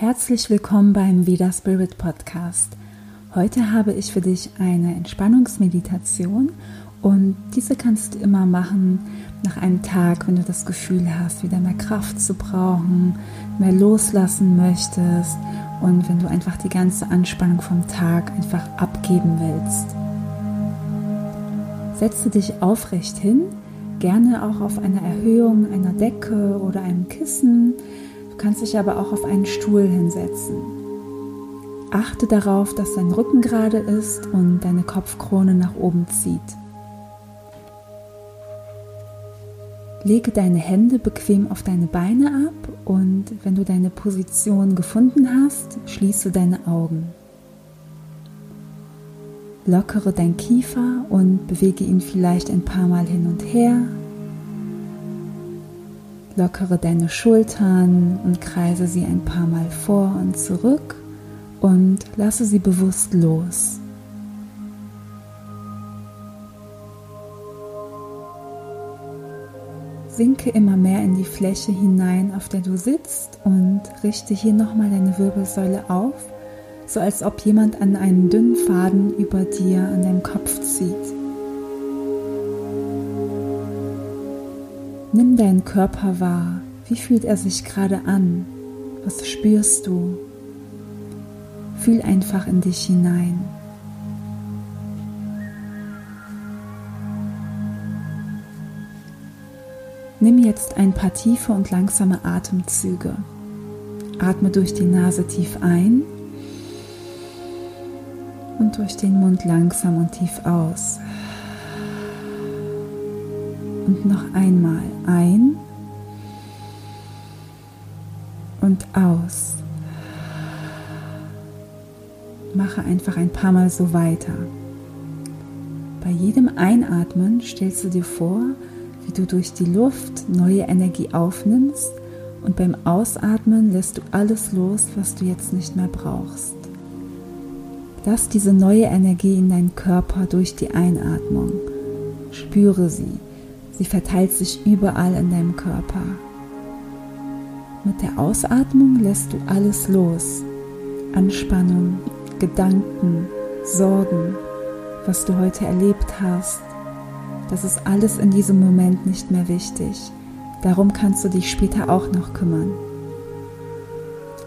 Herzlich willkommen beim Veda Spirit Podcast. Heute habe ich für dich eine Entspannungsmeditation und diese kannst du immer machen nach einem Tag, wenn du das Gefühl hast, wieder mehr Kraft zu brauchen, mehr loslassen möchtest und wenn du einfach die ganze Anspannung vom Tag einfach abgeben willst. Setze dich aufrecht hin, gerne auch auf einer Erhöhung einer Decke oder einem Kissen kannst dich aber auch auf einen Stuhl hinsetzen. Achte darauf, dass dein Rücken gerade ist und deine Kopfkrone nach oben zieht. Lege deine Hände bequem auf deine Beine ab und wenn du deine Position gefunden hast, schließe deine Augen. Lockere dein Kiefer und bewege ihn vielleicht ein paar Mal hin und her, Lockere deine Schultern und kreise sie ein paar Mal vor und zurück und lasse sie bewusst los. Sinke immer mehr in die Fläche hinein, auf der du sitzt und richte hier nochmal deine Wirbelsäule auf, so als ob jemand an einen dünnen Faden über dir an deinem Kopf zieht. Nimm deinen Körper wahr. Wie fühlt er sich gerade an? Was spürst du? Fühl einfach in dich hinein. Nimm jetzt ein paar tiefe und langsame Atemzüge. Atme durch die Nase tief ein und durch den Mund langsam und tief aus. Und noch einmal ein und aus. Mache einfach ein paar Mal so weiter. Bei jedem Einatmen stellst du dir vor, wie du durch die Luft neue Energie aufnimmst und beim Ausatmen lässt du alles los, was du jetzt nicht mehr brauchst. Lass diese neue Energie in deinen Körper durch die Einatmung. Spüre sie. Sie verteilt sich überall in deinem Körper. Mit der Ausatmung lässt du alles los. Anspannung, Gedanken, Sorgen, was du heute erlebt hast. Das ist alles in diesem Moment nicht mehr wichtig. Darum kannst du dich später auch noch kümmern.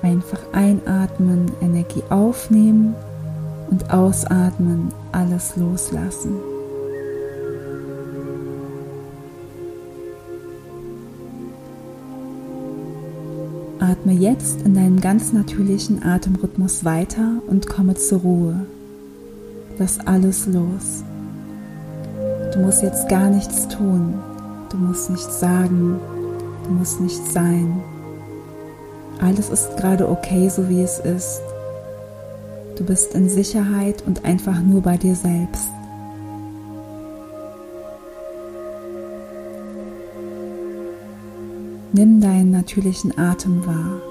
Einfach einatmen, Energie aufnehmen und ausatmen, alles loslassen. Atme jetzt in deinem ganz natürlichen Atemrhythmus weiter und komme zur Ruhe. Lass alles los. Du musst jetzt gar nichts tun. Du musst nichts sagen. Du musst nichts sein. Alles ist gerade okay, so wie es ist. Du bist in Sicherheit und einfach nur bei dir selbst. Nimm deinen natürlichen Atem wahr,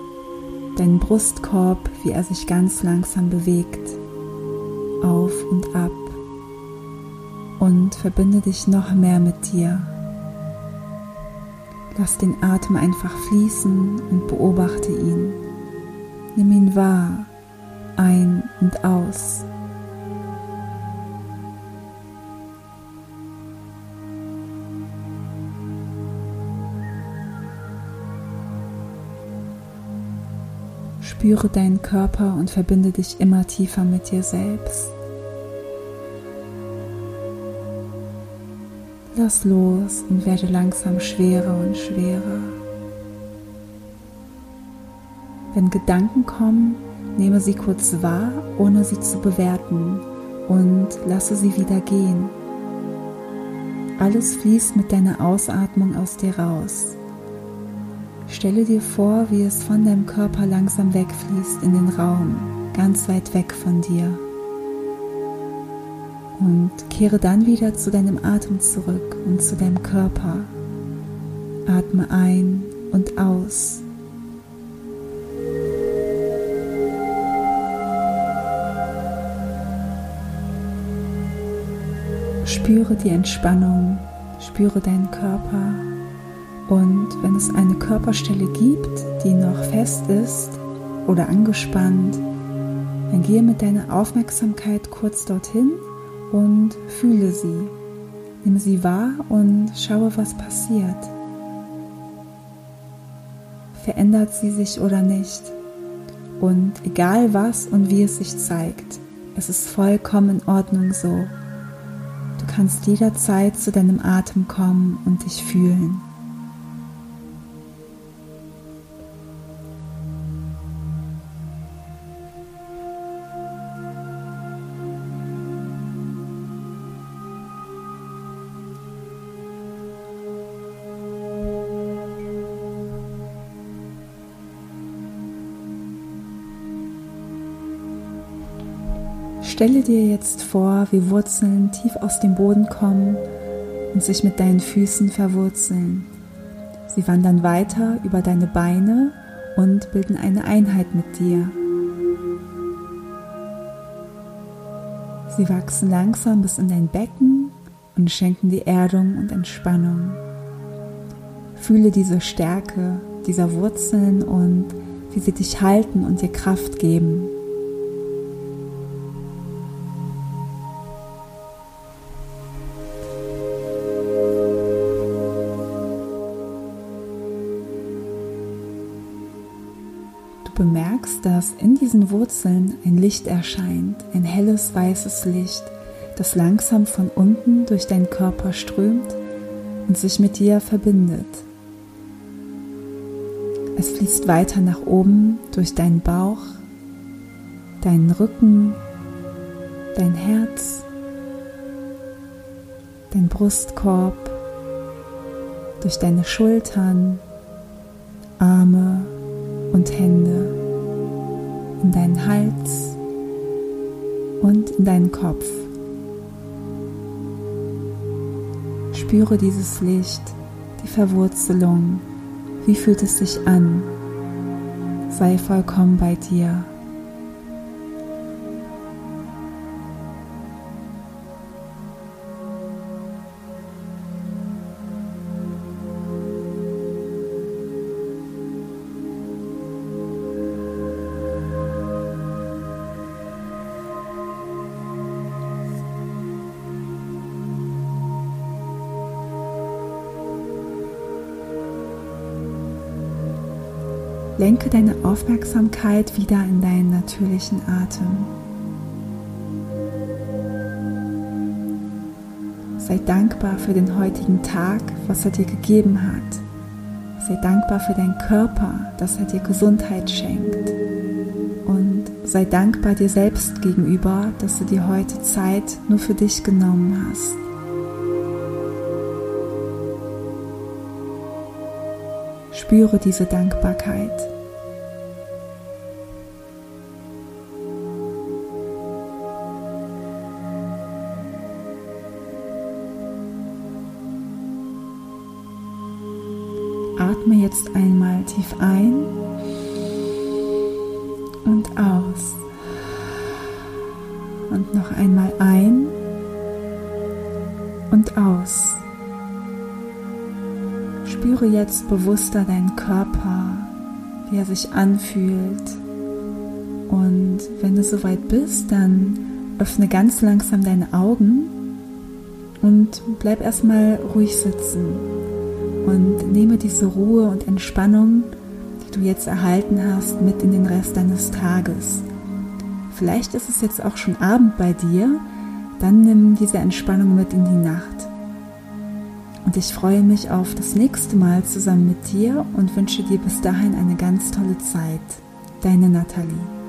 deinen Brustkorb, wie er sich ganz langsam bewegt, auf und ab und verbinde dich noch mehr mit dir. Lass den Atem einfach fließen und beobachte ihn. Nimm ihn wahr, ein und aus. Spüre deinen Körper und verbinde dich immer tiefer mit dir selbst. Lass los und werde langsam schwerer und schwerer. Wenn Gedanken kommen, nehme sie kurz wahr, ohne sie zu bewerten und lasse sie wieder gehen. Alles fließt mit deiner Ausatmung aus dir raus. Stelle dir vor, wie es von deinem Körper langsam wegfließt in den Raum, ganz weit weg von dir. Und kehre dann wieder zu deinem Atem zurück und zu deinem Körper. Atme ein und aus. Spüre die Entspannung, spüre deinen Körper und wenn es eine Körperstelle gibt, die noch fest ist, oder angespannt, dann gehe mit deiner Aufmerksamkeit kurz dorthin und fühle sie. Nimm sie wahr und schaue, was passiert. Verändert sie sich oder nicht? Und egal was und wie es sich zeigt, es ist vollkommen in Ordnung so. Du kannst jederzeit zu deinem Atem kommen und dich fühlen. Stelle dir jetzt vor, wie Wurzeln tief aus dem Boden kommen und sich mit deinen Füßen verwurzeln. Sie wandern weiter über deine Beine und bilden eine Einheit mit dir. Sie wachsen langsam bis in dein Becken und schenken dir Erdung und Entspannung. Fühle diese Stärke dieser Wurzeln und wie sie dich halten und dir Kraft geben. Bemerkst, dass in diesen Wurzeln ein Licht erscheint, ein helles weißes Licht, das langsam von unten durch deinen Körper strömt und sich mit dir verbindet. Es fließt weiter nach oben durch deinen Bauch, deinen Rücken, dein Herz, dein Brustkorb, durch deine Schultern, Arme, und Hände in deinen Hals und in deinen Kopf. Spüre dieses Licht, die Verwurzelung. Wie fühlt es sich an? Sei vollkommen bei dir. Lenke deine Aufmerksamkeit wieder in deinen natürlichen Atem. Sei dankbar für den heutigen Tag, was er dir gegeben hat. Sei dankbar für deinen Körper, dass er dir Gesundheit schenkt. Und sei dankbar dir selbst gegenüber, dass du dir heute Zeit nur für dich genommen hast. Spüre diese Dankbarkeit. Atme jetzt einmal tief ein und aus. Und noch einmal ein und aus. Spüre jetzt bewusster deinen Körper, wie er sich anfühlt. Und wenn du soweit bist, dann öffne ganz langsam deine Augen und bleib erstmal ruhig sitzen und nehme diese Ruhe und Entspannung, die du jetzt erhalten hast, mit in den Rest deines Tages. Vielleicht ist es jetzt auch schon Abend bei dir, dann nimm diese Entspannung mit in die Nacht. Und ich freue mich auf das nächste Mal zusammen mit dir und wünsche dir bis dahin eine ganz tolle Zeit. Deine Nathalie.